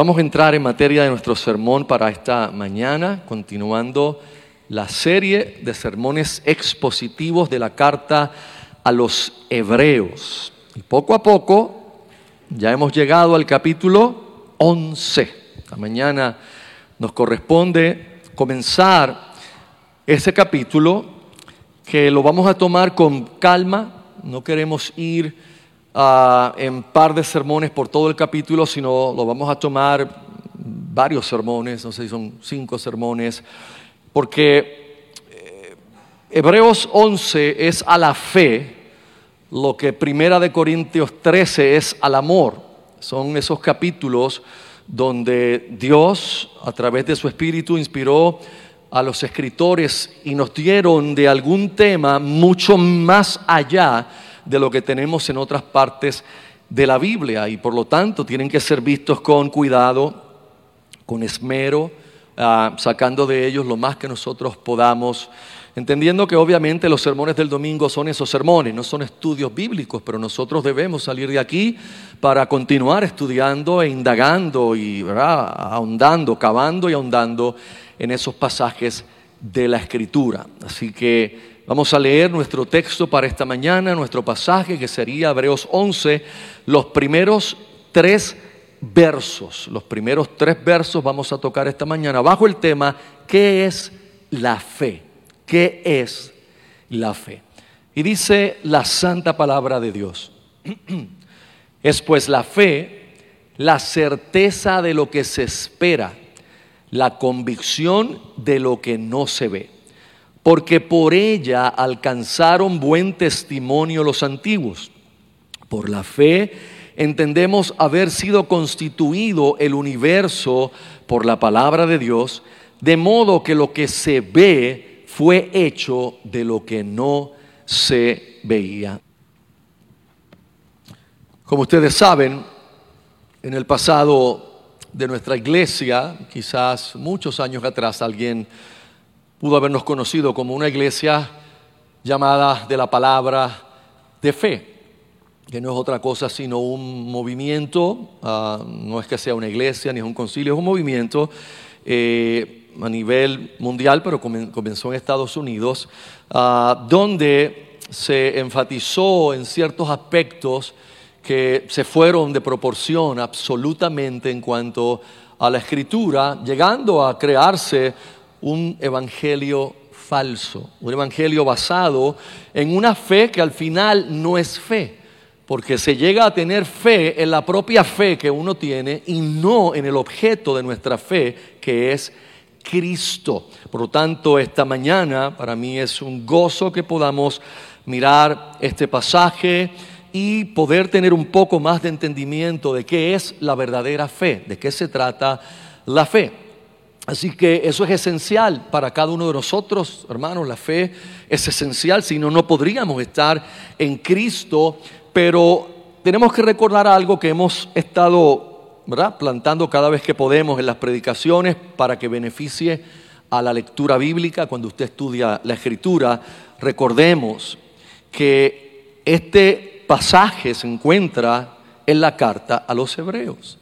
Vamos a entrar en materia de nuestro sermón para esta mañana, continuando la serie de sermones expositivos de la carta a los hebreos. Y poco a poco ya hemos llegado al capítulo 11. Esta mañana nos corresponde comenzar ese capítulo que lo vamos a tomar con calma. No queremos ir uh, en par de sermones por todo el capítulo, sino lo vamos a tomar varios sermones, no sé si son cinco sermones, porque eh, Hebreos 11 es a la fe lo que Primera de Corintios 13 es al amor. Son esos capítulos donde Dios, a través de su Espíritu, inspiró a los escritores y nos dieron de algún tema mucho más allá de lo que tenemos en otras partes de la Biblia y por lo tanto tienen que ser vistos con cuidado, con esmero, ah, sacando de ellos lo más que nosotros podamos, entendiendo que obviamente los sermones del domingo son esos sermones, no son estudios bíblicos, pero nosotros debemos salir de aquí para continuar estudiando e indagando y ahondando, cavando y ahondando en esos pasajes de la escritura. Así que Vamos a leer nuestro texto para esta mañana, nuestro pasaje que sería Hebreos 11, los primeros tres versos. Los primeros tres versos vamos a tocar esta mañana bajo el tema ¿qué es la fe? ¿Qué es la fe? Y dice la santa palabra de Dios. es pues la fe, la certeza de lo que se espera, la convicción de lo que no se ve porque por ella alcanzaron buen testimonio los antiguos. Por la fe entendemos haber sido constituido el universo por la palabra de Dios, de modo que lo que se ve fue hecho de lo que no se veía. Como ustedes saben, en el pasado de nuestra iglesia, quizás muchos años atrás, alguien pudo habernos conocido como una iglesia llamada de la palabra de fe, que no es otra cosa sino un movimiento, ah, no es que sea una iglesia ni es un concilio, es un movimiento eh, a nivel mundial, pero comenzó en Estados Unidos, ah, donde se enfatizó en ciertos aspectos que se fueron de proporción absolutamente en cuanto a la escritura, llegando a crearse un evangelio falso, un evangelio basado en una fe que al final no es fe, porque se llega a tener fe en la propia fe que uno tiene y no en el objeto de nuestra fe, que es Cristo. Por lo tanto, esta mañana para mí es un gozo que podamos mirar este pasaje y poder tener un poco más de entendimiento de qué es la verdadera fe, de qué se trata la fe. Así que eso es esencial para cada uno de nosotros, hermanos. La fe es esencial, si no, no podríamos estar en Cristo. Pero tenemos que recordar algo que hemos estado plantando cada vez que podemos en las predicaciones para que beneficie a la lectura bíblica. Cuando usted estudia la escritura, recordemos que este pasaje se encuentra en la carta a los hebreos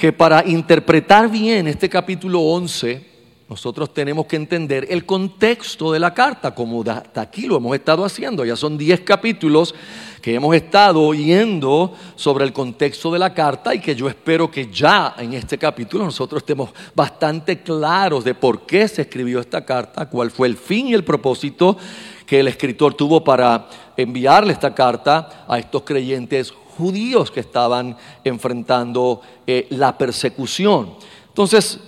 que para interpretar bien este capítulo 11, nosotros tenemos que entender el contexto de la carta, como hasta aquí lo hemos estado haciendo. Ya son 10 capítulos que hemos estado oyendo sobre el contexto de la carta y que yo espero que ya en este capítulo nosotros estemos bastante claros de por qué se escribió esta carta, cuál fue el fin y el propósito que el escritor tuvo para enviarle esta carta a estos creyentes judíos que estaban enfrentando eh, la persecución. Entonces,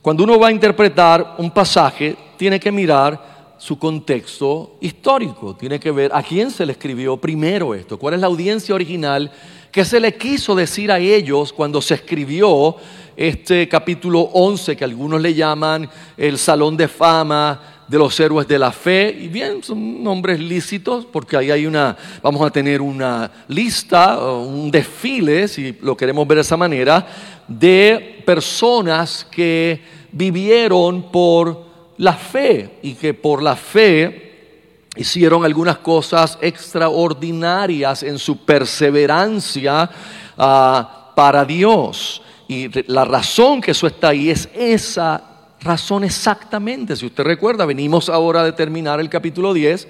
cuando uno va a interpretar un pasaje, tiene que mirar su contexto histórico, tiene que ver a quién se le escribió primero esto, cuál es la audiencia original que se le quiso decir a ellos cuando se escribió este capítulo 11 que algunos le llaman el Salón de Fama de los héroes de la fe, y bien, son nombres lícitos, porque ahí hay una, vamos a tener una lista, un desfile, si lo queremos ver de esa manera, de personas que vivieron por la fe y que por la fe hicieron algunas cosas extraordinarias en su perseverancia ah, para Dios. Y la razón que eso está ahí es esa razón exactamente. Si usted recuerda, venimos ahora a terminar el capítulo 10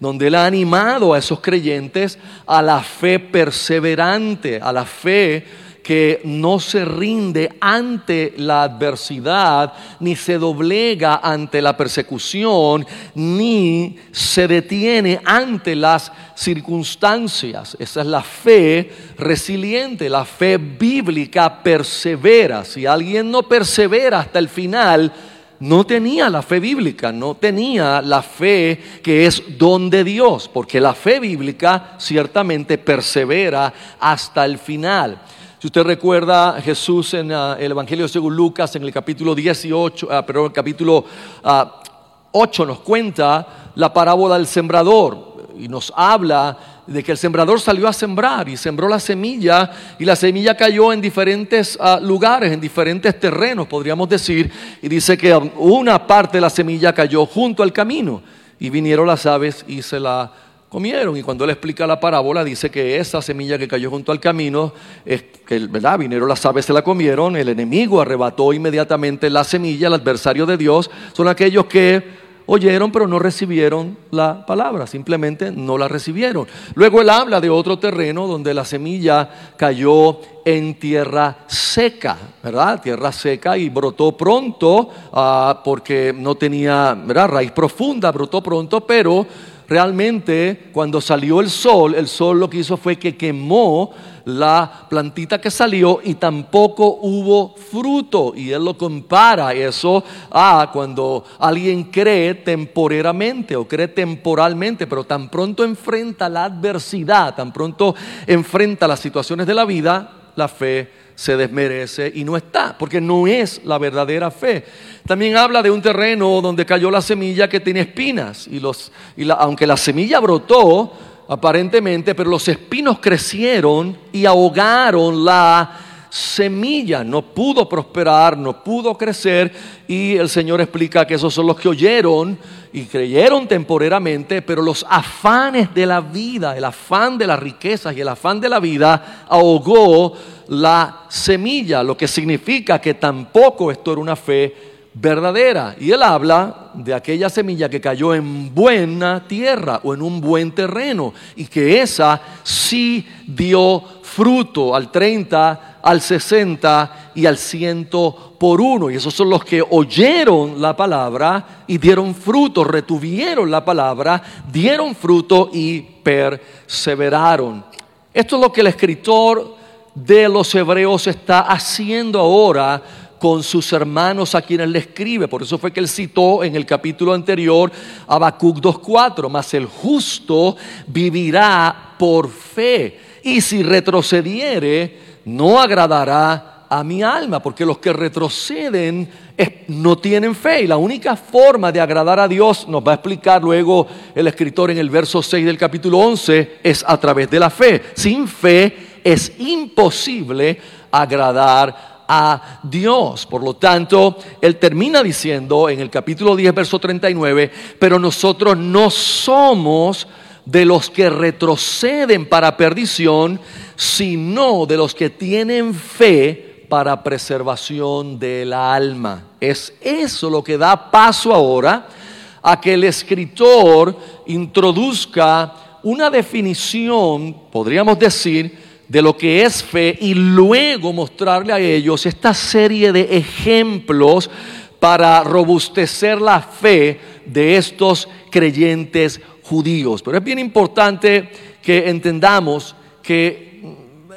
donde Él ha animado a esos creyentes a la fe perseverante, a la fe que no se rinde ante la adversidad, ni se doblega ante la persecución, ni se detiene ante las circunstancias. Esa es la fe resiliente, la fe bíblica persevera. Si alguien no persevera hasta el final, no tenía la fe bíblica, no tenía la fe que es don de Dios, porque la fe bíblica ciertamente persevera hasta el final. Si usted recuerda, Jesús en ah, el Evangelio según Lucas, en el capítulo 18, uh, perdón, el capítulo 8 ah, nos cuenta la parábola del sembrador y nos habla de que el sembrador salió a sembrar y sembró la semilla y la semilla cayó en diferentes ah, lugares, en diferentes terrenos, podríamos decir, y dice que una parte de la semilla cayó junto al camino y vinieron las aves y se la comieron. Y cuando él explica la parábola, dice que esa semilla que cayó junto al camino, es que ¿verdad? vinieron las aves, se la comieron, el enemigo arrebató inmediatamente la semilla, el adversario de Dios, son aquellos que oyeron pero no recibieron la palabra, simplemente no la recibieron. Luego él habla de otro terreno donde la semilla cayó en tierra seca, ¿verdad? Tierra seca y brotó pronto ah, porque no tenía ¿verdad? raíz profunda, brotó pronto, pero realmente cuando salió el sol, el sol lo que hizo fue que quemó la plantita que salió y tampoco hubo fruto. Y él lo compara eso a cuando alguien cree temporeramente o cree temporalmente, pero tan pronto enfrenta la adversidad, tan pronto enfrenta las situaciones de la vida, la fe se desmerece y no está, porque no es la verdadera fe. También habla de un terreno donde cayó la semilla que tiene espinas, y, los, y aunque la semilla brotó, aparentemente, pero los espinos crecieron y ahogaron la semilla, no pudo prosperar, no pudo crecer y el Señor explica que esos son los que oyeron y creyeron temporeramente, pero los afanes de la vida, el afán de las riquezas y el afán de la vida ahogó la semilla, lo que significa que tampoco esto era una fe verdadera. Y él habla de aquella semilla que cayó en buena tierra o en un buen terreno y que esa sí dio fruto al 30, al 60 y al 100 por uno. Y esos son los que oyeron la palabra y dieron fruto, retuvieron la palabra, dieron fruto y perseveraron. Esto es lo que el escritor de los hebreos está haciendo ahora con sus hermanos a quienes le escribe. Por eso fue que él citó en el capítulo anterior Habacuc 2.4, mas el justo vivirá por fe. Y si retrocediere, no agradará a mi alma, porque los que retroceden no tienen fe. Y la única forma de agradar a Dios, nos va a explicar luego el escritor en el verso 6 del capítulo 11, es a través de la fe. Sin fe es imposible agradar a Dios. Por lo tanto, él termina diciendo en el capítulo 10, verso 39, pero nosotros no somos de los que retroceden para perdición, sino de los que tienen fe para preservación del alma. Es eso lo que da paso ahora a que el escritor introduzca una definición, podríamos decir, de lo que es fe y luego mostrarle a ellos esta serie de ejemplos para robustecer la fe de estos creyentes judíos. Pero es bien importante que entendamos que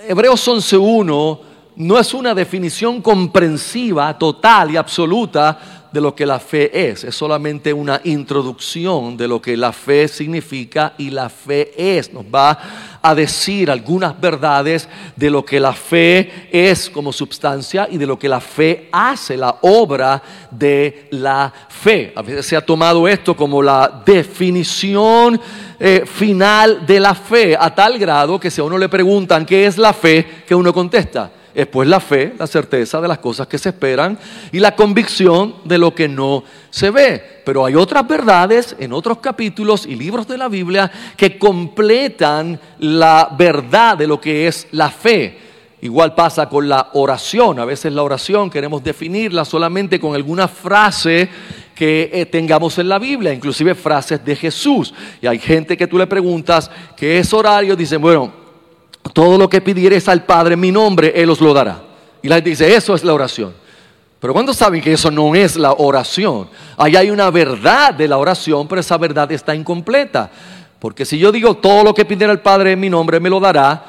Hebreos 11.1 no es una definición comprensiva, total y absoluta de lo que la fe es. Es solamente una introducción de lo que la fe significa y la fe es. Nos va a decir algunas verdades de lo que la fe es como sustancia y de lo que la fe hace, la obra de la fe. A veces se ha tomado esto como la definición eh, final de la fe, a tal grado que si a uno le preguntan qué es la fe, que uno contesta, es pues la fe, la certeza de las cosas que se esperan y la convicción de lo que no se ve. Pero hay otras verdades en otros capítulos y libros de la Biblia que completan la verdad de lo que es la fe. Igual pasa con la oración. A veces la oración queremos definirla solamente con alguna frase que eh, tengamos en la Biblia, inclusive frases de Jesús. Y hay gente que tú le preguntas qué es horario, dicen, bueno, todo lo que pidieres al Padre en mi nombre, Él os lo dará. Y la gente dice, eso es la oración. Pero cuando saben que eso no es la oración? Ahí hay una verdad de la oración, pero esa verdad está incompleta. Porque si yo digo todo lo que pidiera el Padre en mi nombre, me lo dará,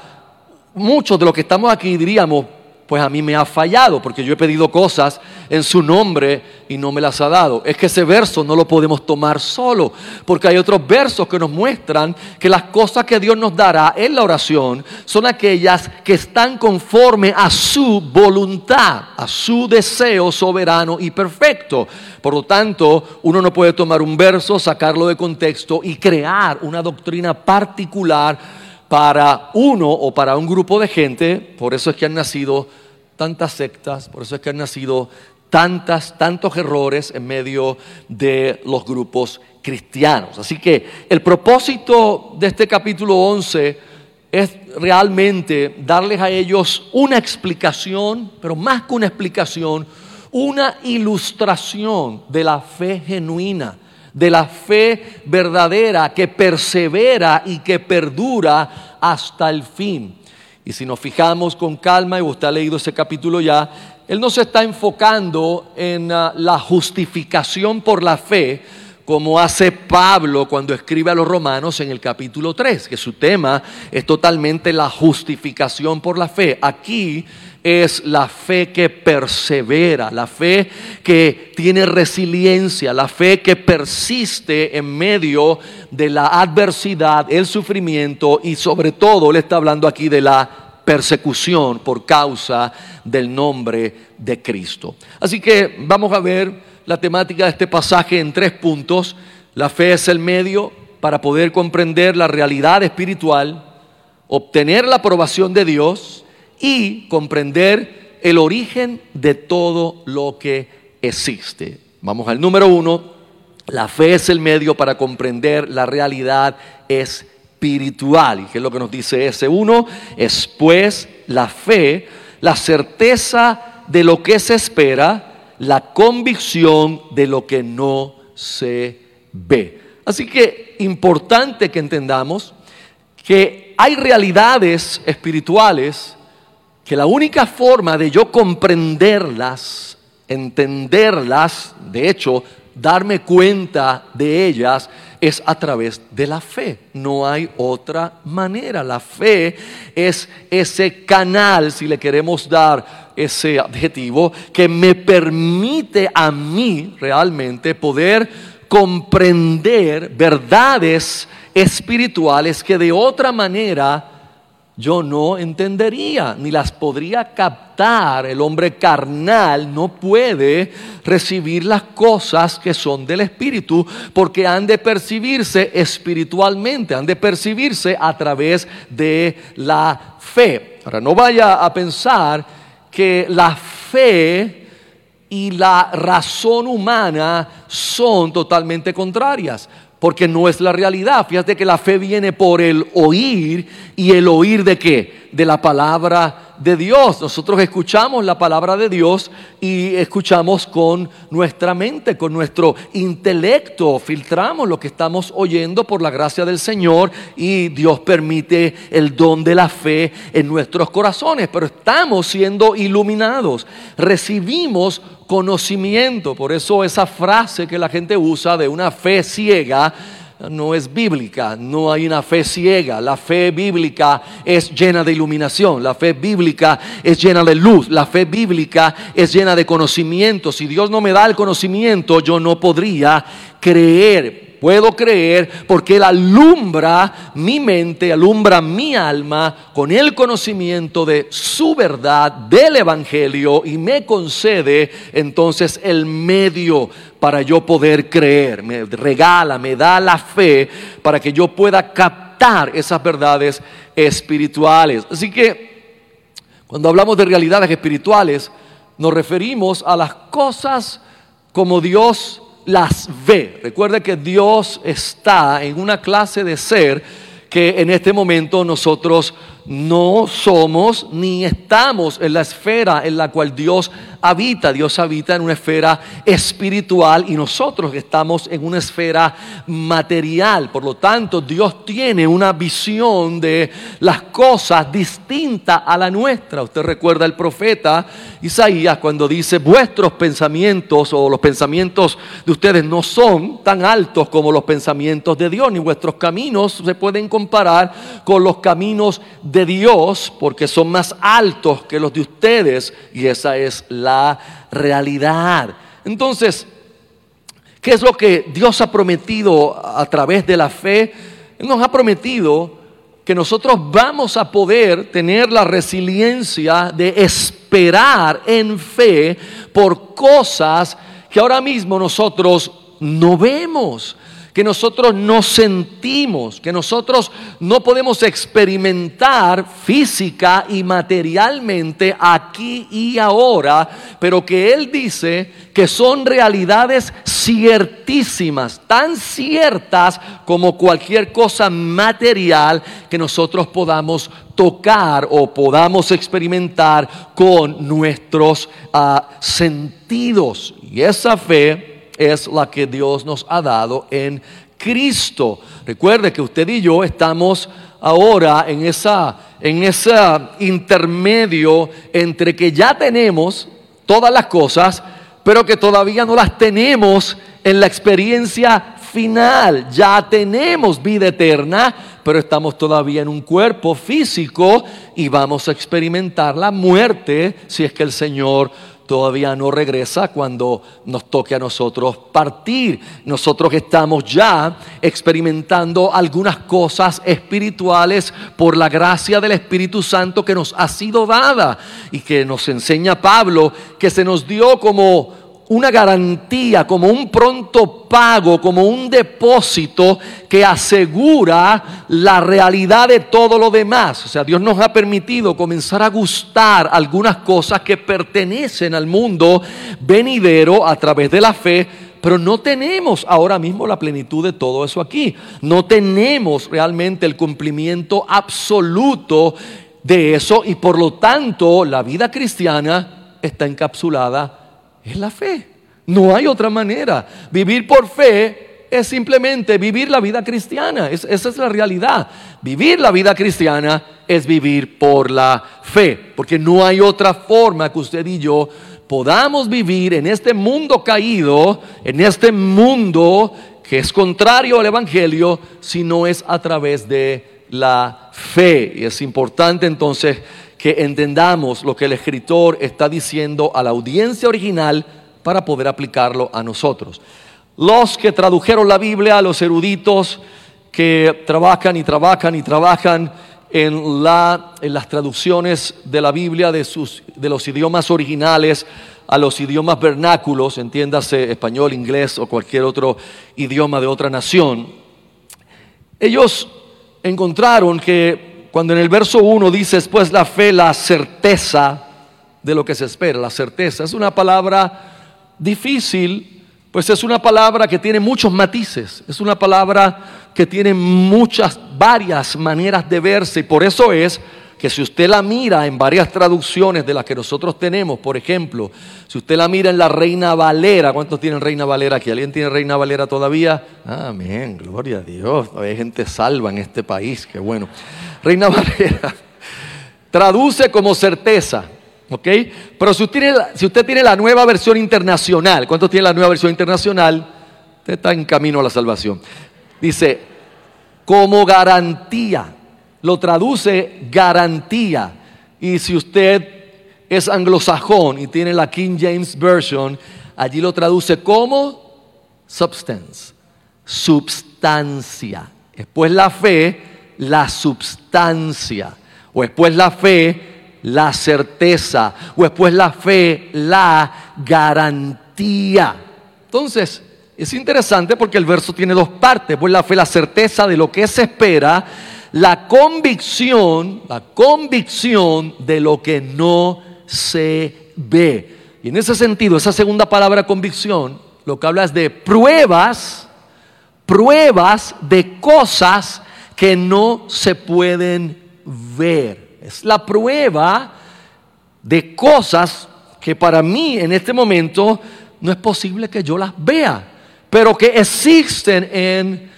muchos de los que estamos aquí diríamos, pues a mí me ha fallado, porque yo he pedido cosas en su nombre y no me las ha dado. Es que ese verso no lo podemos tomar solo, porque hay otros versos que nos muestran que las cosas que Dios nos dará en la oración son aquellas que están conforme a su voluntad, a su deseo soberano y perfecto. Por lo tanto, uno no puede tomar un verso, sacarlo de contexto y crear una doctrina particular para uno o para un grupo de gente, por eso es que han nacido tantas sectas, por eso es que han nacido tantas, tantos errores en medio de los grupos cristianos. Así que el propósito de este capítulo 11 es realmente darles a ellos una explicación, pero más que una explicación, una ilustración de la fe genuina de la fe verdadera que persevera y que perdura hasta el fin. Y si nos fijamos con calma, y usted ha leído ese capítulo ya, él no se está enfocando en ah, la justificación por la fe, como hace Pablo cuando escribe a los romanos en el capítulo 3, que su tema es totalmente la justificación por la fe. Aquí es la fe que persevera, la fe que tiene resiliencia, la fe que persiste en medio de la adversidad, el sufrimiento y sobre todo, le está hablando aquí de la persecución por causa del nombre de Cristo. Así que vamos a ver la temática de este pasaje en tres puntos. La fe es el medio para poder comprender la realidad espiritual, obtener la aprobación de Dios, y comprender el origen de todo lo que existe. Vamos al número uno. La fe es el medio para comprender la realidad espiritual. ¿Y qué es lo que nos dice ese uno? Es pues la fe, la certeza de lo que se espera, la convicción de lo que no se ve. Así que importante que entendamos que hay realidades espirituales que la única forma de yo comprenderlas, entenderlas, de hecho, darme cuenta de ellas, es a través de la fe. No hay otra manera. La fe es ese canal, si le queremos dar ese adjetivo, que me permite a mí realmente poder comprender verdades espirituales que de otra manera yo no entendería, ni las podría captar. El hombre carnal no puede recibir las cosas que son del Espíritu porque han de percibirse espiritualmente, han de percibirse a través de la fe. Ahora, no vaya a pensar que la fe y la razón humana son totalmente contrarias porque no es la realidad. Fíjate que la fe viene por el oír y el oír de qué? De la palabra de Dios. Nosotros escuchamos la palabra de Dios y escuchamos con nuestra mente, con nuestro intelecto. Filtramos lo que estamos oyendo por la gracia del Señor y Dios permite el don de la fe en nuestros corazones. Pero estamos siendo iluminados. Recibimos conocimiento. Por eso esa frase que la gente usa de una fe ciega no es bíblica, no hay una fe ciega. La fe bíblica es llena de iluminación, la fe bíblica es llena de luz, la fe bíblica es llena de conocimiento. Si Dios no me da el conocimiento, yo no podría creer puedo creer porque Él alumbra mi mente, alumbra mi alma con el conocimiento de su verdad, del Evangelio, y me concede entonces el medio para yo poder creer. Me regala, me da la fe para que yo pueda captar esas verdades espirituales. Así que cuando hablamos de realidades espirituales, nos referimos a las cosas como Dios las ve. Recuerde que Dios está en una clase de ser que en este momento nosotros no somos ni estamos en la esfera en la cual Dios habita. Dios habita en una esfera espiritual y nosotros estamos en una esfera material. Por lo tanto, Dios tiene una visión de las cosas distinta a la nuestra. Usted recuerda el profeta Isaías cuando dice, vuestros pensamientos o los pensamientos de ustedes no son tan altos como los pensamientos de Dios, ni vuestros caminos se pueden comparar con los caminos de Dios, porque son más altos que los de ustedes. Y esa es la la realidad. Entonces, ¿qué es lo que Dios ha prometido a través de la fe? nos ha prometido que nosotros vamos a poder tener la resiliencia de esperar en fe por cosas que ahora mismo nosotros no vemos que nosotros no sentimos, que nosotros no podemos experimentar física y materialmente aquí y ahora, pero que Él dice que son realidades ciertísimas, tan ciertas como cualquier cosa material que nosotros podamos tocar o podamos experimentar con nuestros ah, sentidos. Y esa fe es la que Dios nos ha dado en Cristo. Recuerde que usted y yo estamos ahora en esa en ese intermedio entre que ya tenemos todas las cosas, pero que todavía no las tenemos en la experiencia final. Ya tenemos vida eterna, pero estamos todavía en un cuerpo físico y vamos a experimentar la muerte si es que el Señor todavía no regresa cuando nos toque a nosotros partir. Nosotros estamos ya experimentando algunas cosas espirituales por la gracia del Espíritu Santo que nos ha sido dada y que nos enseña Pablo que se nos dio como una garantía, como un pronto pago, como un depósito que asegura la realidad de todo lo demás. O sea, Dios nos ha permitido comenzar a gustar algunas cosas que pertenecen al mundo venidero a través de la fe, pero no tenemos ahora mismo la plenitud de todo eso aquí. No tenemos realmente el cumplimiento absoluto de eso y por lo tanto la vida cristiana está encapsulada es la fe. No hay otra manera. Vivir por fe es simplemente vivir la vida cristiana. esa es la realidad. Vivir la vida cristiana es vivir por la fe. Porque no hay otra forma que usted y yo podamos vivir en este mundo caído, en este mundo que es contrario al Evangelio, si no es a través de la fe. Y es importante entonces que entendamos lo que el escritor está diciendo a la audiencia original para poder aplicarlo a nosotros. Los que tradujeron la Biblia, los eruditos que trabajan y trabajan y trabajan en, las traducciones de la Biblia de, sus, de los idiomas originales a los idiomas vernáculos, entiéndase español, inglés o cualquier otro idioma de otra nación, ellos encontraron que cuando en el verso 1 dice, pues la fe, la certeza de lo que se espera, la certeza, es una palabra difícil, pues es una palabra que tiene muchos matices, es una palabra que tiene muchas, varias maneras de verse, y por eso es que si usted la mira en varias traducciones de las que nosotros tenemos, por ejemplo, si usted la mira en la Reina Valera, ¿cuántos tienen Reina Valera aquí? ¿Alguien tiene Reina Valera todavía? Amén, gloria a Dios, hay gente salva en este país, qué bueno. Reina Valera traduce como certeza, ¿ok? Pero si usted, tiene, si usted tiene la nueva versión internacional, ¿cuántos tiene la nueva versión internacional? Usted está en camino a la salvación. Dice, como garantía lo traduce garantía. Y si usted es anglosajón y tiene la King James Version, allí lo traduce como substance, substancia. Después la fe, la substancia. O después la fe, la certeza. O después la fe, la garantía. Entonces, es interesante porque el verso tiene dos partes. Pues la fe, la certeza de lo que se espera la convicción, la convicción de lo que no se ve. Y en ese sentido, esa segunda palabra convicción, lo que habla es de pruebas, pruebas de cosas que no se pueden ver. Es la prueba de cosas que para mí en este momento no es posible que yo las vea, pero que existen en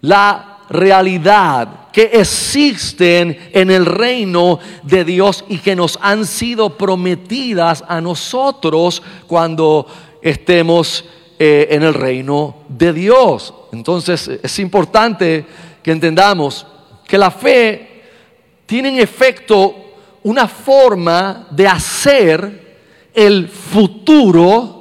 la realidad, que existen en el reino de Dios y que nos han sido prometidas a nosotros cuando estemos eh, en el reino de Dios. Entonces es importante que entendamos que la fe tiene en efecto una forma de hacer el futuro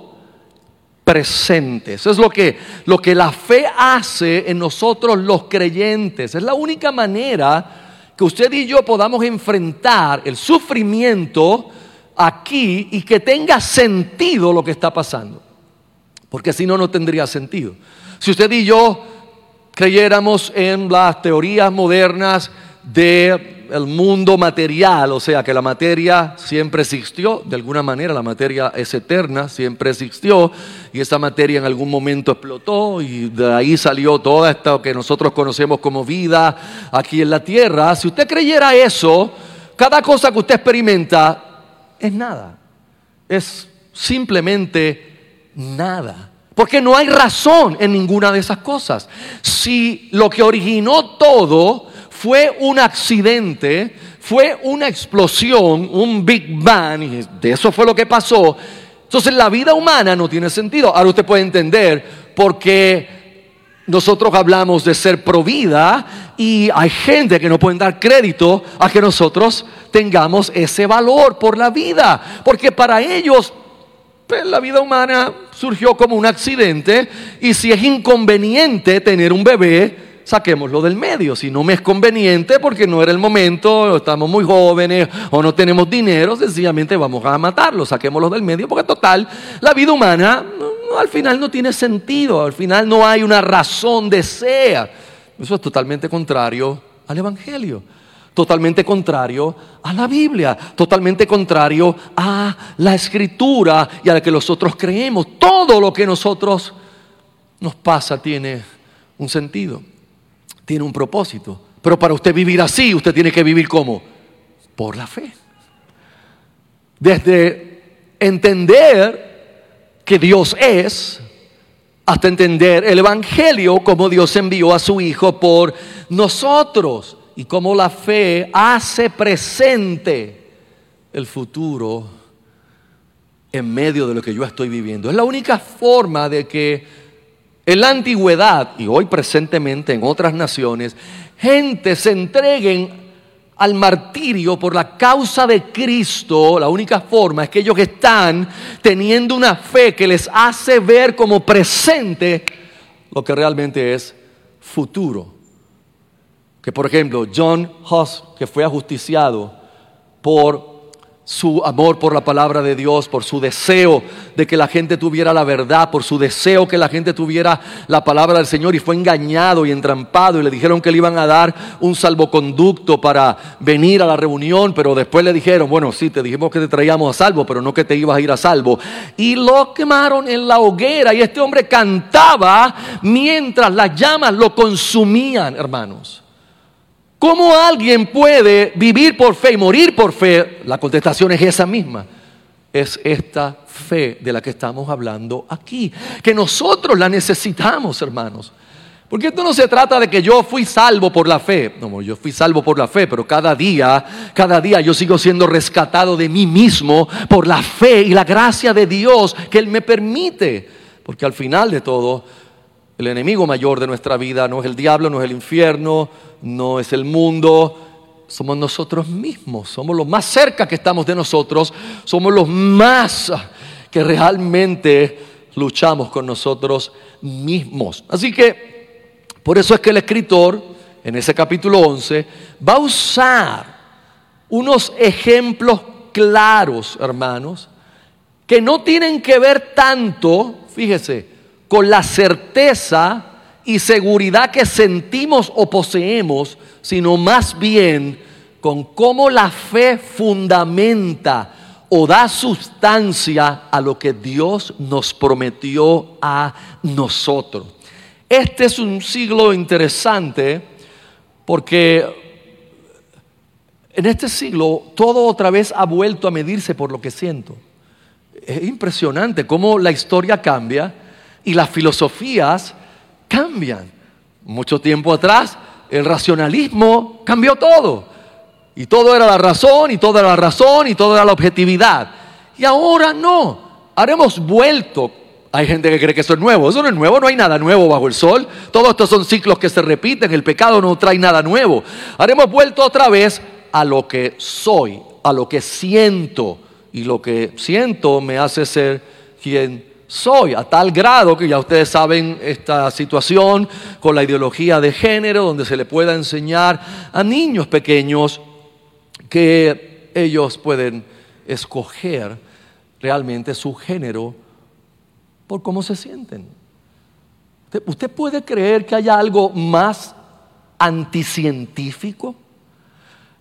presente. Eso es lo que, lo que la fe hace en nosotros los creyentes. Es la única manera que usted y yo podamos enfrentar el sufrimiento aquí y que tenga sentido lo que está pasando. Porque si no, no tendría sentido. Si usted y yo creyéramos en las teorías modernas de el mundo material, o sea que la materia siempre existió, de alguna manera la materia es eterna, siempre existió, y esa materia en algún momento explotó y de ahí salió todo esto que nosotros conocemos como vida aquí en la tierra. Si usted creyera eso, cada cosa que usted experimenta es nada, es simplemente nada. Porque no hay razón en ninguna de esas cosas. Si lo que originó todo fue un accidente, fue una explosión, un Big Bang, y de eso fue lo que pasó. Entonces la vida humana no tiene sentido. Ahora usted puede entender por qué nosotros hablamos de ser provida y hay gente que no puede dar crédito a que nosotros tengamos ese valor por la vida. Porque para ellos pues, la vida humana surgió como un accidente y si es inconveniente tener un bebé, saquémoslo del medio. Si no me es conveniente porque no era el momento, estamos muy jóvenes o no tenemos dinero, sencillamente vamos a matarlo, saquémoslo del medio porque total, la vida humana al final no tiene sentido, al final no hay una razón de ser. Eso es totalmente contrario al Evangelio totalmente contrario a la Biblia, totalmente contrario a la escritura y a la que nosotros creemos. Todo lo que nosotros nos pasa tiene un sentido tiene un propósito. Pero para usted vivir así, usted tiene que vivir como? Por la fe. Desde entender que Dios es, hasta entender el Evangelio como Dios envió a su Hijo por nosotros y cómo la fe hace presente el futuro en medio de lo que yo estoy viviendo. Es la única forma de que en la antigüedad y hoy presentemente en otras naciones, gente se entreguen al martirio por la causa de Cristo, la única forma es que ellos están teniendo una fe que les hace ver como presente lo que realmente es futuro. Que por ejemplo, John Huss, que fue ajusticiado por su amor por la palabra de Dios, por su deseo de que la gente tuviera la verdad, por su deseo que la gente tuviera la palabra del Señor y fue engañado y entrampado y le dijeron que le iban a dar un salvoconducto para venir a la reunión, pero después le dijeron, bueno, sí, te dijimos que te traíamos a salvo, pero no que te ibas a ir a salvo. Y lo quemaron en la hoguera y este hombre cantaba mientras las llamas lo consumían, hermanos. ¿Cómo alguien puede vivir por fe y morir por fe? La contestación es esa misma. Es esta fe de la que estamos hablando aquí. Que nosotros la necesitamos, hermanos. Porque esto no se trata de que yo fui salvo por la fe. No, yo fui salvo por la fe, pero cada día, cada día yo sigo siendo rescatado de mí mismo por la fe y la gracia de Dios que Él me permite. Porque al final de todo, el enemigo mayor de nuestra vida no es el diablo, no es el infierno, no es el mundo, somos nosotros mismos, somos los más cerca que estamos de nosotros, somos los más que realmente luchamos con nosotros mismos. Así que, por eso es que el escritor, en ese capítulo 11, va a usar unos ejemplos claros, hermanos, que no tienen que ver tanto, fíjese, con la certeza y seguridad que sentimos o poseemos, sino más bien con cómo la fe fundamenta o da sustancia a lo que Dios nos prometió a nosotros. Este es un siglo interesante porque En este siglo todo otra vez ha vuelto a medirse por lo que siento. Es impresionante cómo la historia cambia y las filosofías cambian. Mucho tiempo atrás el racionalismo cambió todo. Y todo era la razón, y toda era la razón, y todo era la objetividad. Y ahora no. Haremos vuelto. Hay gente que cree que eso es nuevo. Eso no es nuevo, no hay nada nuevo bajo el sol. Todos estos son ciclos que se repiten. El pecado no trae nada nuevo. Haremos vuelto otra vez a lo que soy, a lo que siento. Y lo que siento me hace ser quien soy, a tal grado que ya ustedes saben esta situación con la ideología de género, donde se le pueda enseñar a niños pequeños que ellos pueden escoger realmente su género por cómo se sienten. ¿Usted puede creer que haya algo más anticientífico?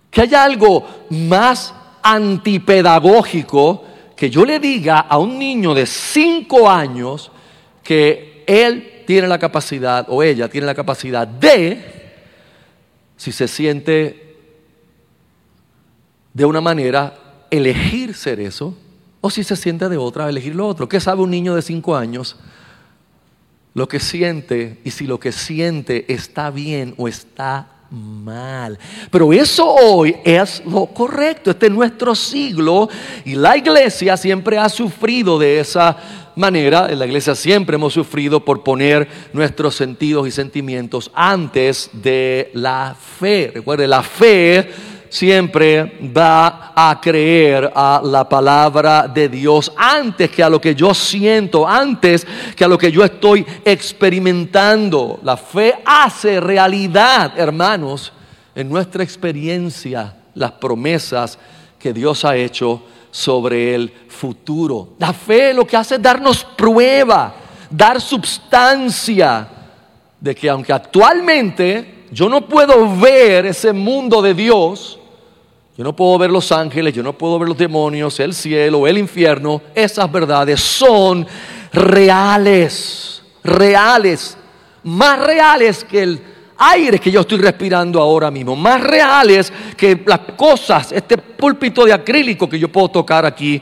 ¿Que haya algo más antipedagógico que yo le diga a un niño de 5 años que él tiene la capacidad o ella tiene la capacidad de, si se siente de una manera, elegir ser eso, o si se siente de otra, elegir lo otro. ¿Qué sabe un niño de 5 años? Lo que siente y si lo que siente está bien o está mal. Pero eso hoy es lo correcto. Este es nuestro siglo y la iglesia siempre ha sufrido de esa manera. En la iglesia siempre hemos sufrido por poner nuestros sentidos y sentimientos antes de la fe. Recuerde, la fe siempre va a creer a la palabra de Dios antes que a lo que yo siento, antes que a lo que yo estoy experimentando. La fe hace realidad, hermanos, en nuestra experiencia, las promesas que Dios ha hecho sobre el futuro. La fe lo que hace es darnos prueba, dar substancia de que aunque actualmente yo no puedo ver ese mundo de Dios, yo no puedo ver los ángeles, yo no puedo ver los demonios, el cielo, el infierno. Esas verdades son reales, reales, más reales que el aire que yo estoy respirando ahora mismo, más reales que las cosas, este púlpito de acrílico que yo puedo tocar aquí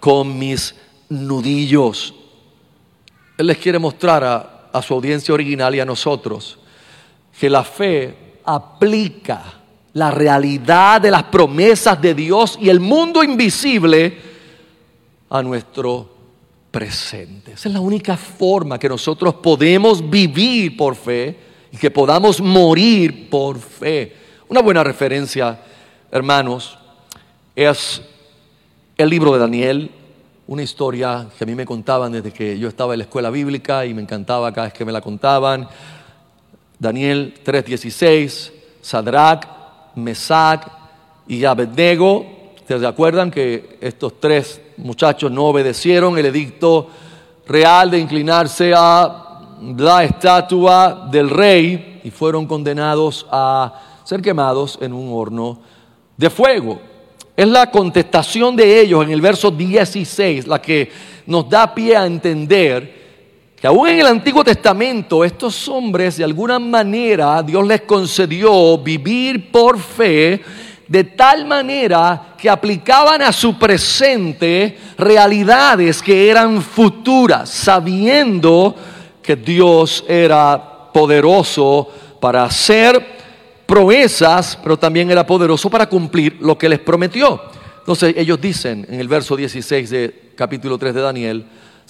con mis nudillos. Él les quiere mostrar a, a su audiencia original y a nosotros que la fe aplica la realidad de las promesas de Dios y el mundo invisible a nuestro presente. Esa es la única forma que nosotros podemos vivir por fe y que podamos morir por fe. Una buena referencia, hermanos, es el libro de Daniel, una historia que a mí me contaban desde que yo estaba en la escuela bíblica y me encantaba cada vez que me la contaban. Daniel 3:16, Sadrach, Mesac y Abednego. ¿Se acuerdan que estos tres muchachos no obedecieron el edicto real de inclinarse a la estatua del rey y fueron condenados a ser quemados en un horno de fuego? Es la contestación de ellos en el verso 16 la que nos da pie a entender que aún en el Antiguo Testamento estos hombres de alguna manera Dios les concedió vivir por fe de tal manera que aplicaban a su presente realidades que eran futuras, sabiendo que Dios era poderoso para hacer proezas, pero también era poderoso para cumplir lo que les prometió. Entonces ellos dicen en el verso 16 de capítulo 3 de Daniel,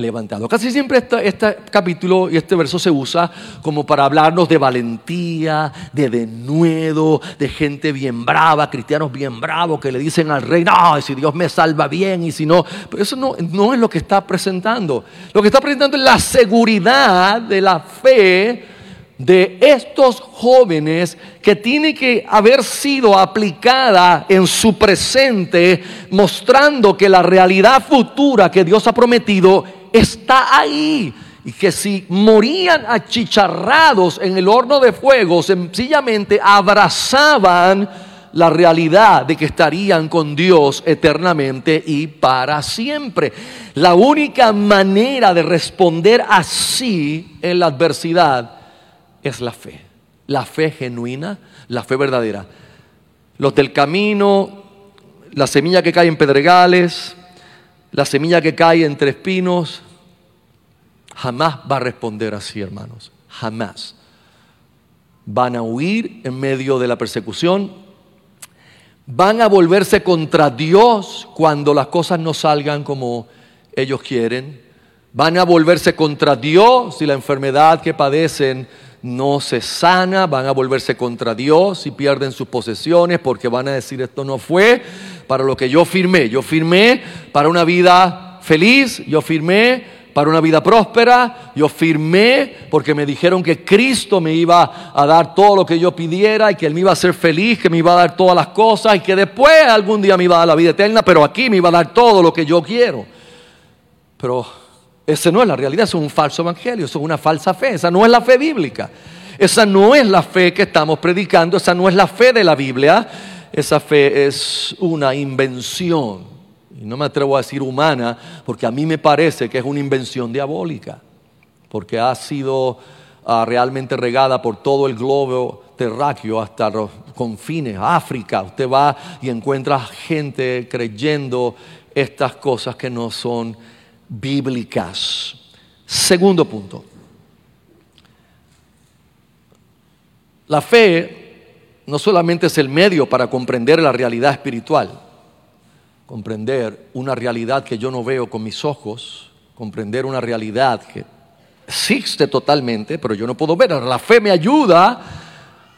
levantado. Casi siempre este, capítulo y este verso se usa como para hablarnos de valentía, de denuedo, de gente bien brava, cristianos bien bravos que le dicen al rey, no, si Dios me salva bien y si no. Pero eso no, no es lo que está presentando. Lo que está presentando es la seguridad de la fe de estos jóvenes que tiene que haber sido aplicada en su presente, mostrando que la realidad futura que Dios ha prometido está ahí. Y que si morían achicharrados en el horno de fuego, sencillamente abrazaban la realidad de que estarían con Dios eternamente y para siempre. La única manera de responder así en la adversidad es la fe. La fe genuina, la fe verdadera. Los del camino, la semilla que cae en pedregales, la semilla que cae entre espinos, jamás va a responder así, hermanos. Jamás. Van a huir en medio de la persecución. Van a volverse contra Dios cuando las cosas no salgan como ellos quieren. Van a volverse contra Dios si la enfermedad que padecen no se sana, van a volverse contra Dios y pierden sus posesiones porque van a decir esto no fue para lo que yo firmé. Yo firmé para una vida feliz, yo firmé para una vida próspera, yo firmé porque me dijeron que Cristo me iba a dar todo lo que yo pidiera y que Él me iba a hacer feliz, que me iba a dar todas las cosas y que después algún día me iba a dar la vida eterna, pero aquí me iba a dar todo lo que yo quiero. Pero esa no es la realidad, es un falso evangelio, es una falsa fe, esa no es la fe bíblica. Esa no es la fe que estamos predicando, esa no es la fe de la Biblia, esa fe es una invención. Y no me atrevo a decir humana, porque a mí me parece que es una invención diabólica, porque ha sido ah, realmente regada por todo el globo terráqueo hasta los confines, África. Usted va y encuentra gente creyendo estas cosas que no son bíblicas. Segundo punto. La fe no solamente es el medio para comprender la realidad espiritual, comprender una realidad que yo no veo con mis ojos, comprender una realidad que existe totalmente, pero yo no puedo verla. La fe me ayuda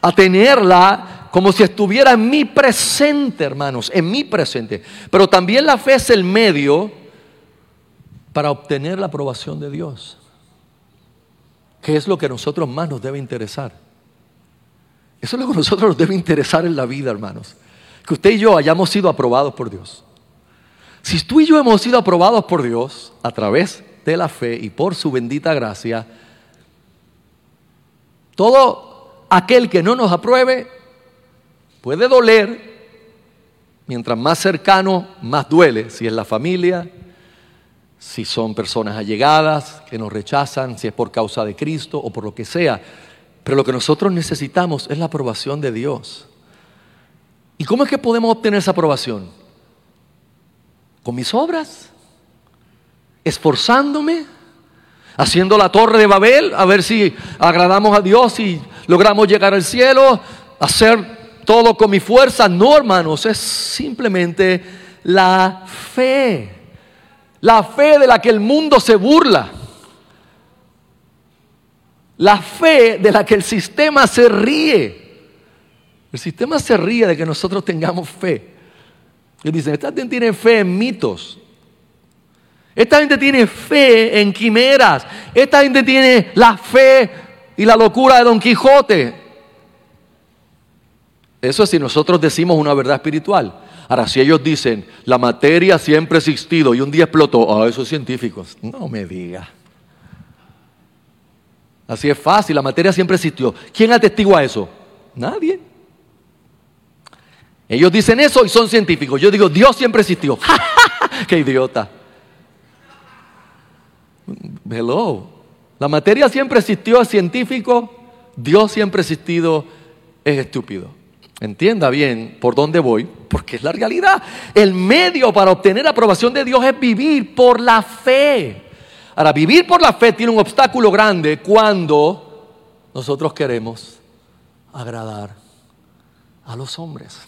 a tenerla como si estuviera en mi presente, hermanos, en mi presente. Pero también la fe es el medio para obtener la aprobación de Dios. ¿Qué es lo que a nosotros más nos debe interesar? Eso es lo que a nosotros nos debe interesar en la vida, hermanos. Que usted y yo hayamos sido aprobados por Dios. Si tú y yo hemos sido aprobados por Dios a través de la fe y por su bendita gracia, todo aquel que no nos apruebe puede doler. Mientras más cercano, más duele. Si es la familia, si son personas allegadas que nos rechazan, si es por causa de Cristo o por lo que sea. Pero lo que nosotros necesitamos es la aprobación de Dios. ¿Y cómo es que podemos obtener esa aprobación? ¿Con mis obras? ¿Esforzándome? ¿Haciendo la torre de Babel? A ver si agradamos a Dios y logramos llegar al cielo. ¿Hacer todo con mi fuerza? No, hermanos, es simplemente la fe la fe de la que el mundo se burla. La fe de la que el sistema se ríe. El sistema se ríe de que nosotros tengamos fe. Y dicen, esta gente tiene fe en mitos. Esta gente tiene fe en quimeras. Esta gente tiene la fe y la locura de Don Quijote. Eso es si nosotros decimos una verdad espiritual. Ahora, si ellos dicen, la materia siempre ha existido y un día explotó, ah, esos científicos, no me diga. Así es fácil, la materia siempre existió. ¿Quién atestigua eso? Nadie. Ellos dicen eso y son científicos. Yo digo, Dios siempre existió. ¡Qué idiota! Hello. La materia siempre existió, es científico. Dios siempre ha existido, es estúpido. Entienda bien por dónde voy, porque es la realidad. El medio para obtener aprobación de Dios es vivir por la fe. Ahora, vivir por la fe tiene un obstáculo grande cuando nosotros queremos agradar a los hombres.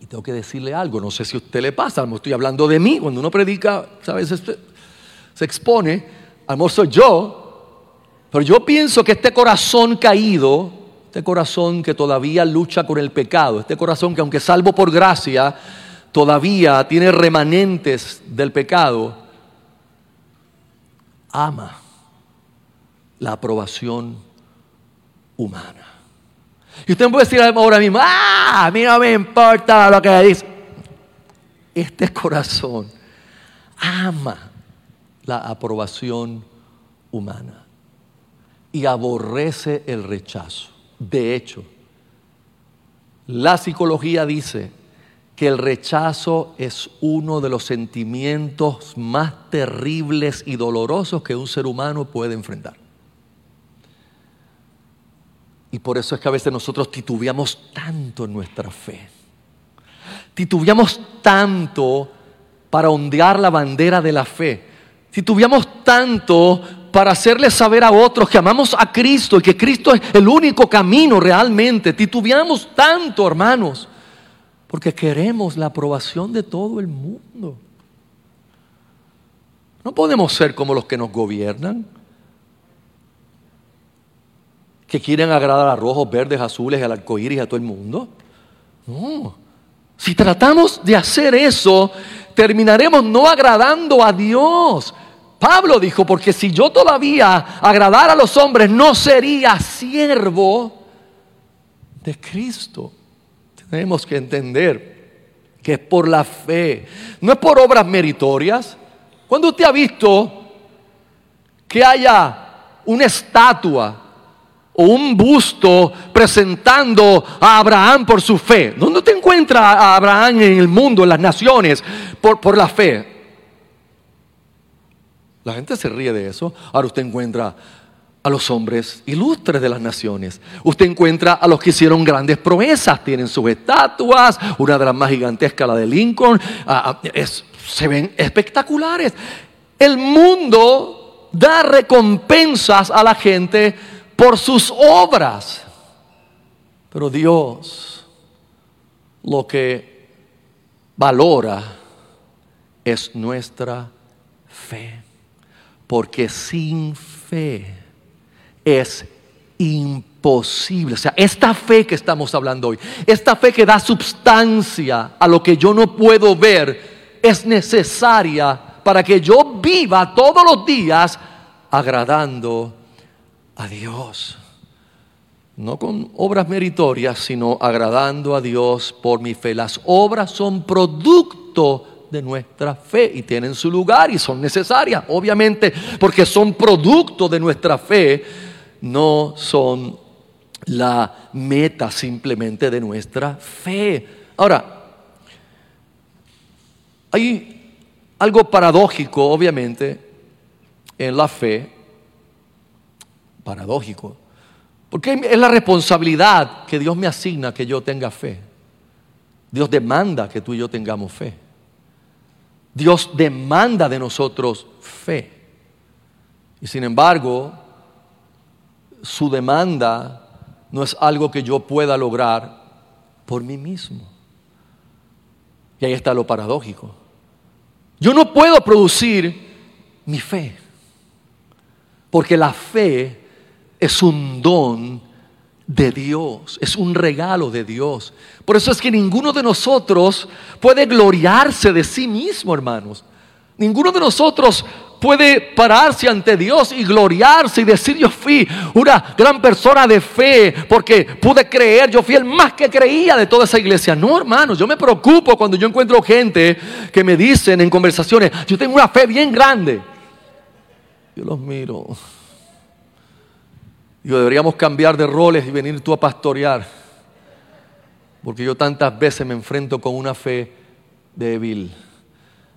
Y tengo que decirle algo, no sé si a usted le pasa, estoy hablando de mí, cuando uno predica, ¿sabes? Se expone, amor soy yo, pero yo pienso que este corazón caído este corazón que todavía lucha con el pecado, este corazón que aunque salvo por gracia, todavía tiene remanentes del pecado, ama la aprobación humana. Y usted puede decir ahora mismo, ah, a mí no me importa lo que dice. Este corazón ama la aprobación humana y aborrece el rechazo. De hecho, la psicología dice que el rechazo es uno de los sentimientos más terribles y dolorosos que un ser humano puede enfrentar. Y por eso es que a veces nosotros titubeamos tanto en nuestra fe. Titubeamos tanto para ondear la bandera de la fe. Titubeamos tanto para hacerle saber a otros que amamos a Cristo y que Cristo es el único camino realmente. Titubeamos tanto, hermanos, porque queremos la aprobación de todo el mundo. No podemos ser como los que nos gobiernan, que quieren agradar a rojos, verdes, azules, al arcoíris, a todo el mundo. No. Si tratamos de hacer eso, terminaremos no agradando a Dios. Pablo dijo, porque si yo todavía agradara a los hombres, no sería siervo de Cristo. Tenemos que entender que es por la fe, no es por obras meritorias. Cuando usted ha visto que haya una estatua o un busto presentando a Abraham por su fe. ¿Dónde te encuentra a Abraham en el mundo, en las naciones, por, por la fe? La gente se ríe de eso. Ahora usted encuentra a los hombres ilustres de las naciones. Usted encuentra a los que hicieron grandes proezas, tienen sus estatuas, una de las más gigantescas, la de Lincoln, ah, ah, se ven espectaculares. El mundo da recompensas a la gente por sus obras. Pero Dios lo que valora es nuestra fe. Porque sin fe es imposible. O sea, esta fe que estamos hablando hoy, esta fe que da substancia a lo que yo no puedo ver, es necesaria para que yo viva todos los días agradando a Dios. No con obras meritorias, sino agradando a Dios por mi fe. Las obras son producto de nuestra fe y tienen su lugar y son necesarias, obviamente, porque son producto de nuestra fe, no son la meta simplemente de nuestra fe. Ahora, hay algo paradójico, obviamente, en la fe paradójico. Porque es la responsabilidad que Dios me asigna que yo tenga fe. Dios demanda que tú y yo tengamos fe. Dios demanda de nosotros fe. Y sin embargo, su demanda no es algo que yo pueda lograr por mí mismo. Y ahí está lo paradójico. Yo no puedo producir mi fe, porque la fe es un don de Dios, es un regalo de Dios. Por eso es que ninguno de nosotros puede gloriarse de sí mismo, hermanos. Ninguno de nosotros puede pararse ante Dios y gloriarse y decir yo fui una gran persona de fe porque pude creer, yo fui el más que creía de toda esa iglesia. No, hermanos, yo me preocupo cuando yo encuentro gente que me dicen en conversaciones, yo tengo una fe bien grande. Yo los miro. Digo, deberíamos cambiar de roles y venir tú a pastorear. Porque yo tantas veces me enfrento con una fe débil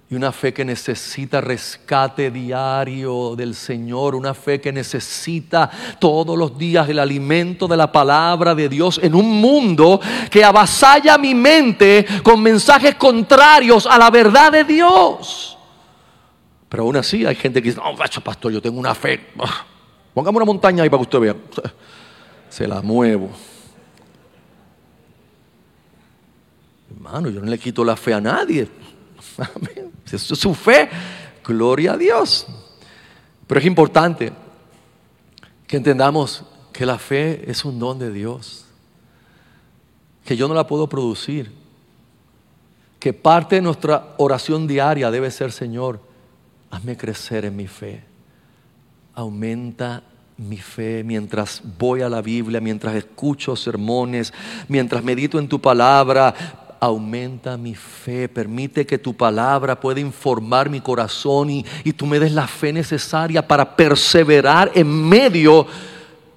y una fe que necesita rescate diario del Señor, una fe que necesita todos los días el alimento de la palabra de Dios en un mundo que avasalla mi mente con mensajes contrarios a la verdad de Dios. Pero aún así hay gente que dice, no, pastor, yo tengo una fe. Pongamos una montaña ahí para que usted vea. Se la muevo. Hermano, yo no le quito la fe a nadie. Si es su fe, gloria a Dios. Pero es importante que entendamos que la fe es un don de Dios. Que yo no la puedo producir. Que parte de nuestra oración diaria debe ser, Señor, hazme crecer en mi fe aumenta mi fe mientras voy a la Biblia, mientras escucho sermones, mientras medito en tu palabra. Aumenta mi fe, permite que tu palabra pueda informar mi corazón y, y tú me des la fe necesaria para perseverar en medio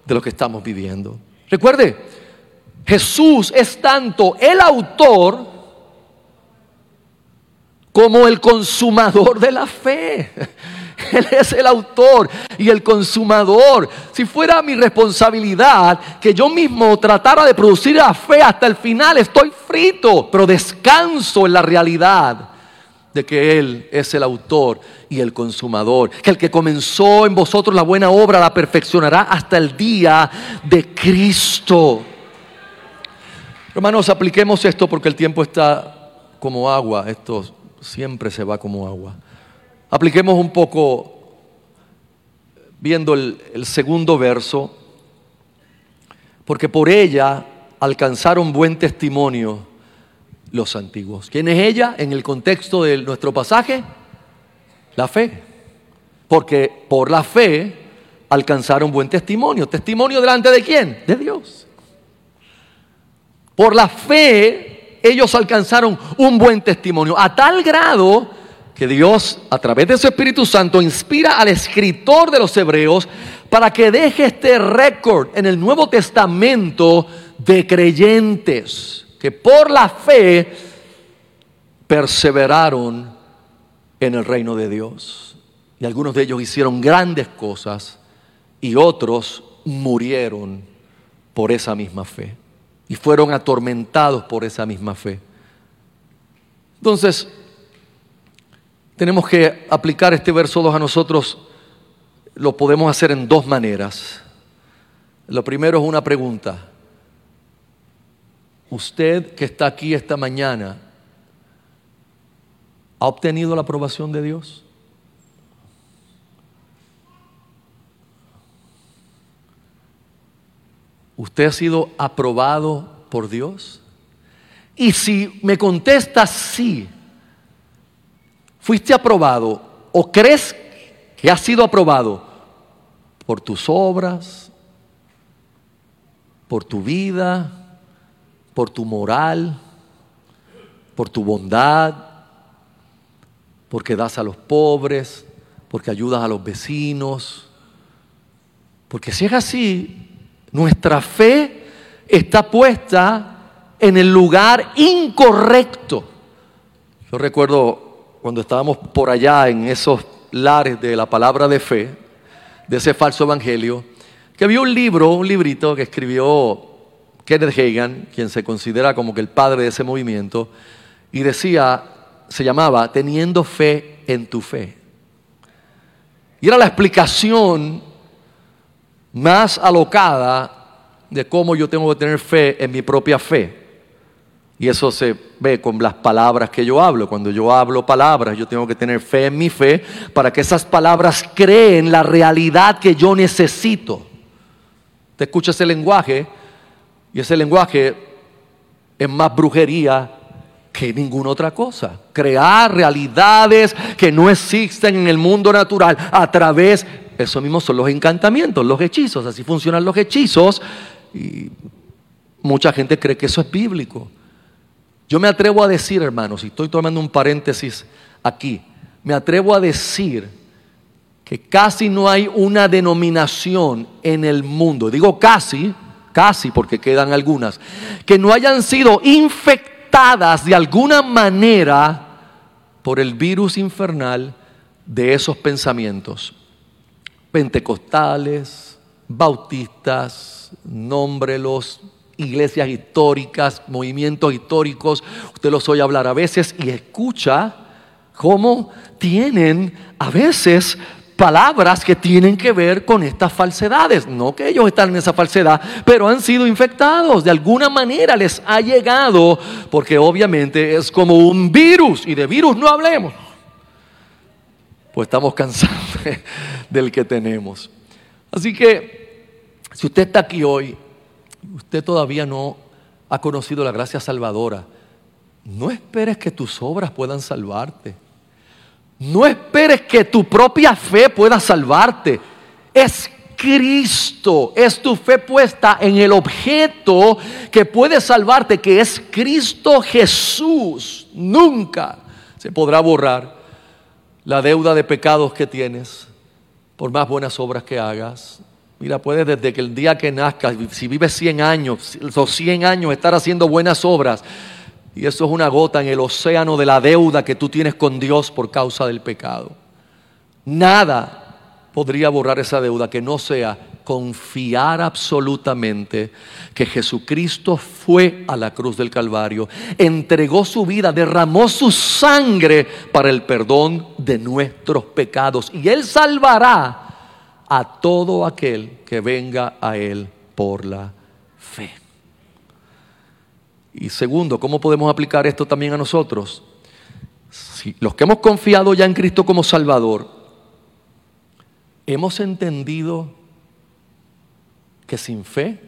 de lo que estamos viviendo. Recuerde, Jesús es tanto el autor como el consumador de la fe. Él es el autor y el consumador. Si fuera mi responsabilidad que yo mismo tratara de producir la fe hasta el final, estoy frito, pero descanso en la realidad de que Él es el autor y el consumador. Que el que comenzó en vosotros la buena obra la perfeccionará hasta el día de Cristo. Hermanos, apliquemos esto porque el tiempo está como agua. Esto siempre se va como agua. Apliquemos un poco viendo el, segundo verso, porque por ella alcanzaron buen testimonio los antiguos. ¿Quién es ella en el contexto de nuestro pasaje? La fe. Porque por la fe alcanzaron buen testimonio. ¿Testimonio delante de quién? De Dios. Por la fe ellos alcanzaron un buen testimonio. A tal grado que Dios a través de su Espíritu Santo inspira al escritor de los Hebreos para que deje este récord en el Nuevo Testamento de creyentes que por la fe perseveraron en el reino de Dios. Y algunos de ellos hicieron grandes cosas y otros murieron por esa misma fe y fueron atormentados por esa misma fe. Entonces, tenemos que aplicar este verso 2 a nosotros, lo podemos hacer en dos maneras. Lo primero es una pregunta. Usted que está aquí esta mañana, ¿ha obtenido la aprobación de Dios? ¿Usted ha sido aprobado por Dios? Y si me contesta sí, fuiste aprobado o crees que has sido aprobado por tus obras, por tu vida, por tu moral, por tu bondad, porque das a los pobres, porque ayudas a los vecinos. Porque si es así, nuestra fe está puesta en el lugar incorrecto. Yo recuerdo cuando estábamos por allá en esos lares de la palabra de fe, de ese falso evangelio, que había un libro, un librito que escribió Kenneth Hagan, quien se considera como que el padre de ese movimiento, y decía, se llamaba Teniendo fe en tu fe. Y era la explicación más alocada de cómo yo tengo que tener fe en mi propia fe. Y eso se ve con las palabras que yo hablo. Cuando yo hablo palabras, yo tengo que tener fe en mi fe para que esas palabras creen la realidad que yo necesito. Te escucha ese lenguaje y ese lenguaje es más brujería que ninguna otra cosa. Crear realidades que no existen en el mundo natural a través, eso mismo son los encantamientos, los hechizos, así funcionan los hechizos. Y mucha gente cree que eso es bíblico. Yo me atrevo a decir, hermanos, y estoy tomando un paréntesis aquí, me atrevo a decir que casi no hay una denominación en el mundo, digo casi, casi porque quedan algunas, que no hayan sido infectadas de alguna manera por el virus infernal de esos pensamientos. Pentecostales, bautistas, nómbrelos, iglesias históricas, movimientos históricos, usted los oye hablar a veces y escucha cómo tienen a veces palabras que tienen que ver con estas falsedades. No que ellos están en esa falsedad, pero han sido infectados. De alguna manera les ha llegado, porque obviamente es como un virus, y de virus no hablemos. Pues estamos cansados del que tenemos. Así que, si usted está aquí hoy usted todavía no ha conocido la gracia salvadora, no esperes que tus obras puedan salvarte. No esperes que tu propia fe pueda salvarte. Es Cristo. Es tu fe puesta en el objeto que puede salvarte, que es Cristo Jesús. Nunca se podrá borrar la deuda de pecados que tienes, por más buenas obras que hagas. Mira, puedes desde que el día que nazcas, si vives 100 años, esos 100 años estar haciendo buenas obras. Y eso es una gota en el océano de la deuda que tú tienes con Dios por causa del pecado. Nada podría borrar esa deuda que no sea confiar absolutamente que Jesucristo fue a la cruz del Calvario, entregó su vida, derramó su sangre para el perdón de nuestros pecados y Él salvará a todo aquel que venga a Él por la fe. Y segundo, ¿cómo podemos aplicar esto también a nosotros? Si los que hemos confiado ya en Cristo como Salvador, ¿Hemos entendido que sin fe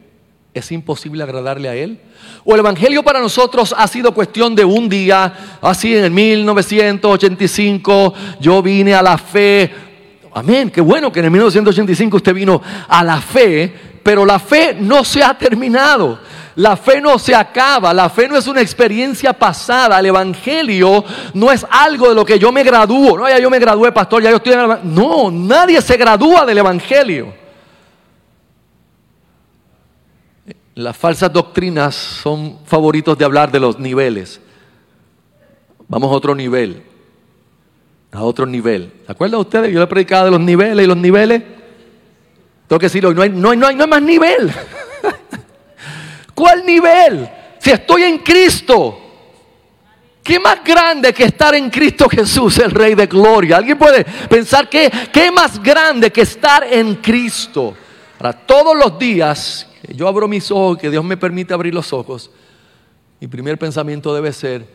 es imposible agradarle a Él? ¿O el Evangelio para nosotros ha sido cuestión de un día, así en el 1985 yo vine a la fe? Amén, qué bueno que en el 1985 usted vino a la fe, pero la fe no se ha terminado. La fe no se acaba, la fe no es una experiencia pasada, el Evangelio no es algo de lo que yo me gradúo, no, ya yo me gradué, pastor, ya yo estoy en el No, nadie se gradúa del Evangelio. Las falsas doctrinas son favoritos de hablar de los niveles. Vamos a otro nivel, a otro nivel. ¿Se acuerdan ustedes? Yo le he predicado de los niveles y los niveles. Tengo que decirlo, no hay, no hay, no hay, no hay más nivel. ¿Cuál nivel? Si estoy en Cristo. ¿Qué más grande que estar en Cristo Jesús, el Rey de Gloria? ¿Alguien puede pensar que qué más grande que estar en Cristo? Para todos los días yo abro mis ojos, que Dios me permite abrir los ojos, mi primer pensamiento debe ser,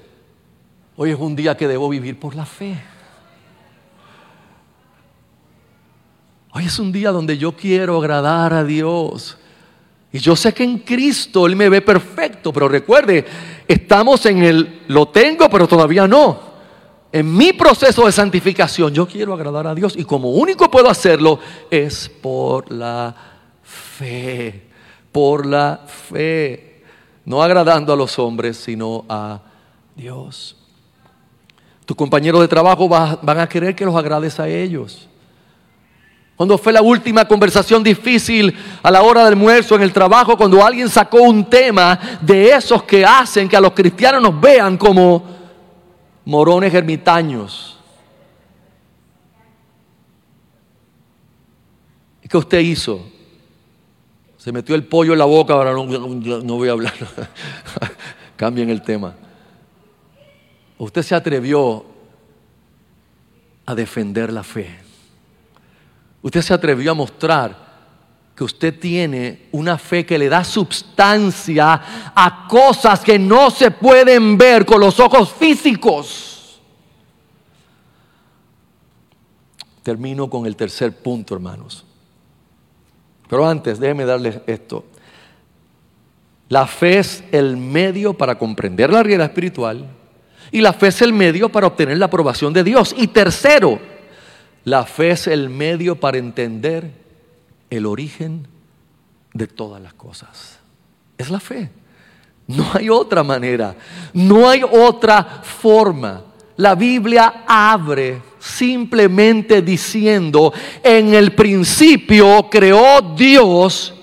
hoy es un día que debo vivir por la fe. Hoy es un día donde yo quiero agradar a Dios. Y yo sé que en Cristo Él me ve perfecto, pero recuerde, estamos en el, lo tengo, pero todavía no. En mi proceso de santificación yo quiero agradar a Dios y como único puedo hacerlo es por la fe, por la fe, no agradando a los hombres, sino a Dios. Tus compañeros de trabajo van a querer que los agrades a ellos. Cuando fue la última conversación difícil a la hora del almuerzo en el trabajo, cuando alguien sacó un tema de esos que hacen que a los cristianos nos vean como morones ermitaños. ¿Qué usted hizo? Se metió el pollo en la boca, ahora no, no voy a hablar. Cambien el tema. Usted se atrevió a defender la fe. Usted se atrevió a mostrar que usted tiene una fe que le da substancia a cosas que no se pueden ver con los ojos físicos. Termino con el tercer punto, hermanos. Pero antes, déjenme darles esto. La fe es el medio para comprender la realidad espiritual y la fe es el medio para obtener la aprobación de Dios. Y tercero, la fe es el medio para entender el origen de todas las cosas. Es la fe. No hay otra manera, no hay otra forma. La Biblia abre simplemente diciendo, en el principio creó Dios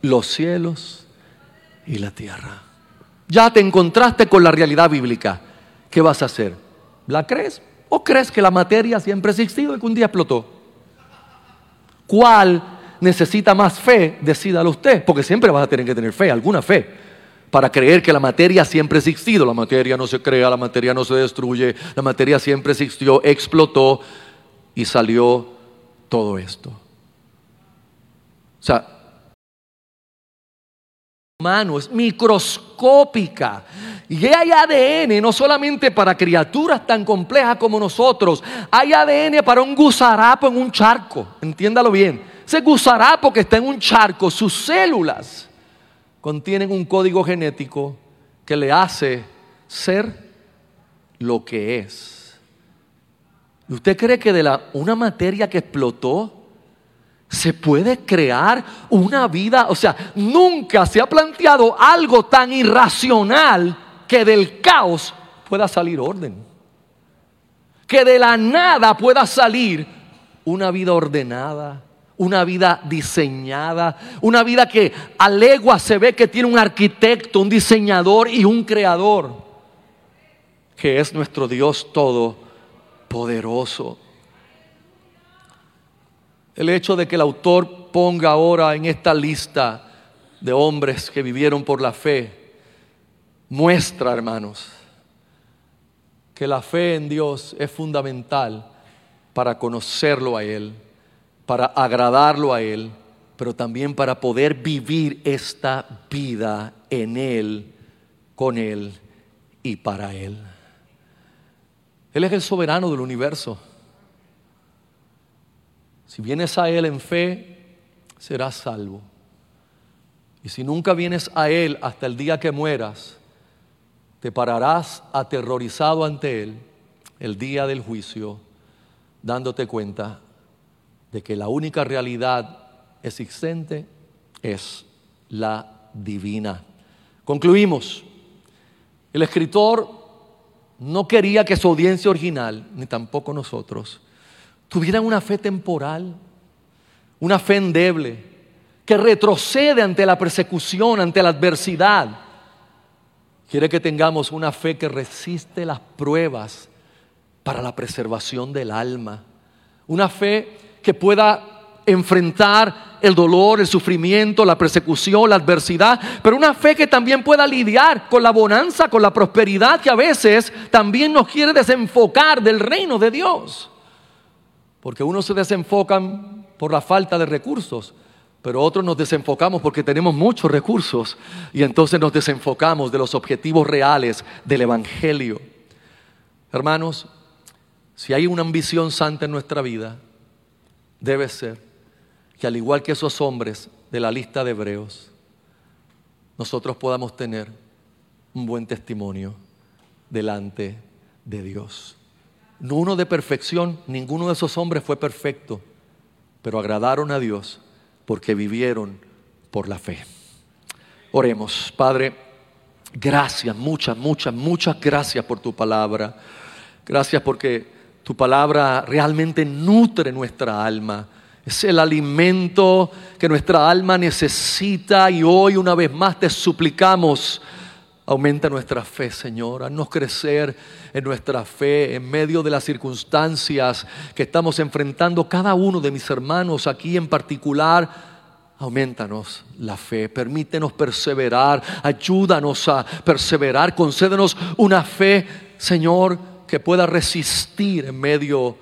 los cielos y la tierra. Ya te encontraste con la realidad bíblica. ¿Qué vas a hacer? ¿La crees? ¿O crees que la materia siempre ha existido y que un día explotó? ¿Cuál necesita más fe? Decídalo usted, porque siempre vas a tener que tener fe, alguna fe, para creer que la materia siempre ha existido. La materia no se crea, la materia no se destruye, la materia siempre existió, explotó y salió todo esto. O sea, es microscópica. Y hay ADN no solamente para criaturas tan complejas como nosotros, hay ADN para un gusarapo en un charco, entiéndalo bien. Ese gusarapo que está en un charco, sus células contienen un código genético que le hace ser lo que es. ¿Y usted cree que de la, una materia que explotó se puede crear una vida, o sea, nunca se ha planteado algo tan irracional que del caos pueda salir orden. Que de la nada pueda salir una vida ordenada, una vida diseñada, una vida que a legua se ve que tiene un arquitecto, un diseñador y un creador, que es nuestro Dios todopoderoso. El hecho de que el autor ponga ahora en esta lista de hombres que vivieron por la fe, muestra, hermanos, que la fe en Dios es fundamental para conocerlo a Él, para agradarlo a Él, pero también para poder vivir esta vida en Él, con Él y para Él. Él es el soberano del universo. Si vienes a Él en fe, serás salvo. Y si nunca vienes a Él hasta el día que mueras, te pararás aterrorizado ante Él el día del juicio, dándote cuenta de que la única realidad existente es la divina. Concluimos. El escritor no quería que su audiencia original, ni tampoco nosotros, tuvieran una fe temporal, una fe endeble, que retrocede ante la persecución, ante la adversidad. Quiere que tengamos una fe que resiste las pruebas para la preservación del alma. Una fe que pueda enfrentar el dolor, el sufrimiento, la persecución, la adversidad, pero una fe que también pueda lidiar con la bonanza, con la prosperidad que a veces también nos quiere desenfocar del reino de Dios. Porque unos se desenfocan por la falta de recursos, pero otros nos desenfocamos porque tenemos muchos recursos y entonces nos desenfocamos de los objetivos reales del Evangelio. Hermanos, si hay una ambición santa en nuestra vida, debe ser que al igual que esos hombres de la lista de hebreos, nosotros podamos tener un buen testimonio delante de Dios. No uno de perfección, ninguno de esos hombres fue perfecto, pero agradaron a Dios porque vivieron por la fe. Oremos, Padre, gracias, muchas, muchas, muchas gracias por tu palabra. Gracias porque tu palabra realmente nutre nuestra alma. Es el alimento que nuestra alma necesita y hoy una vez más te suplicamos Aumenta nuestra fe, Señor. Haznos crecer en nuestra fe en medio de las circunstancias que estamos enfrentando cada uno de mis hermanos aquí en particular. Aumentanos la fe, permítenos perseverar, ayúdanos a perseverar, concédenos una fe, Señor, que pueda resistir en medio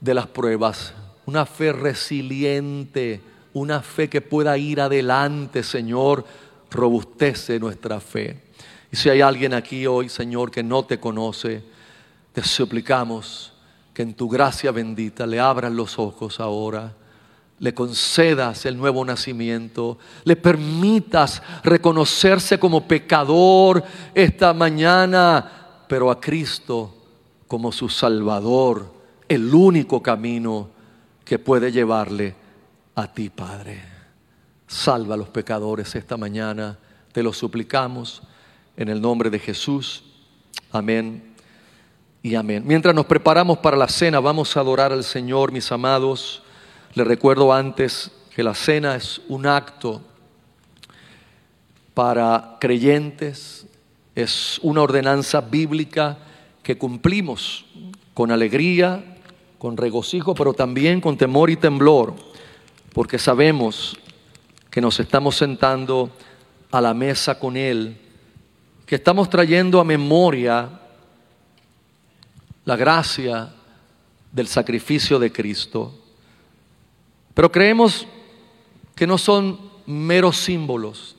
de las pruebas, una fe resiliente, una fe que pueda ir adelante, Señor, robustece nuestra fe. Y si hay alguien aquí hoy, Señor, que no te conoce, te suplicamos que en tu gracia bendita le abras los ojos ahora, le concedas el nuevo nacimiento, le permitas reconocerse como pecador esta mañana, pero a Cristo como su Salvador, el único camino que puede llevarle a ti, Padre. Salva a los pecadores esta mañana, te lo suplicamos en el nombre de Jesús. Amén y amén. Mientras nos preparamos para la cena, vamos a adorar al Señor, mis amados. Les recuerdo antes que la cena es un acto para creyentes, es una ordenanza bíblica que cumplimos con alegría, con regocijo, pero también con temor y temblor, porque sabemos que nos estamos sentando a la mesa con Él que estamos trayendo a memoria la gracia del sacrificio de Cristo. Pero creemos que no son meros símbolos.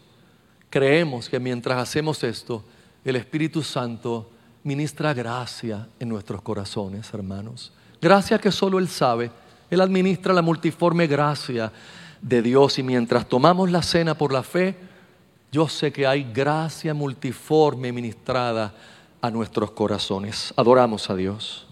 Creemos que mientras hacemos esto, el Espíritu Santo ministra gracia en nuestros corazones, hermanos. Gracia que solo Él sabe. Él administra la multiforme gracia de Dios y mientras tomamos la cena por la fe, yo sé que hay gracia multiforme ministrada a nuestros corazones. Adoramos a Dios.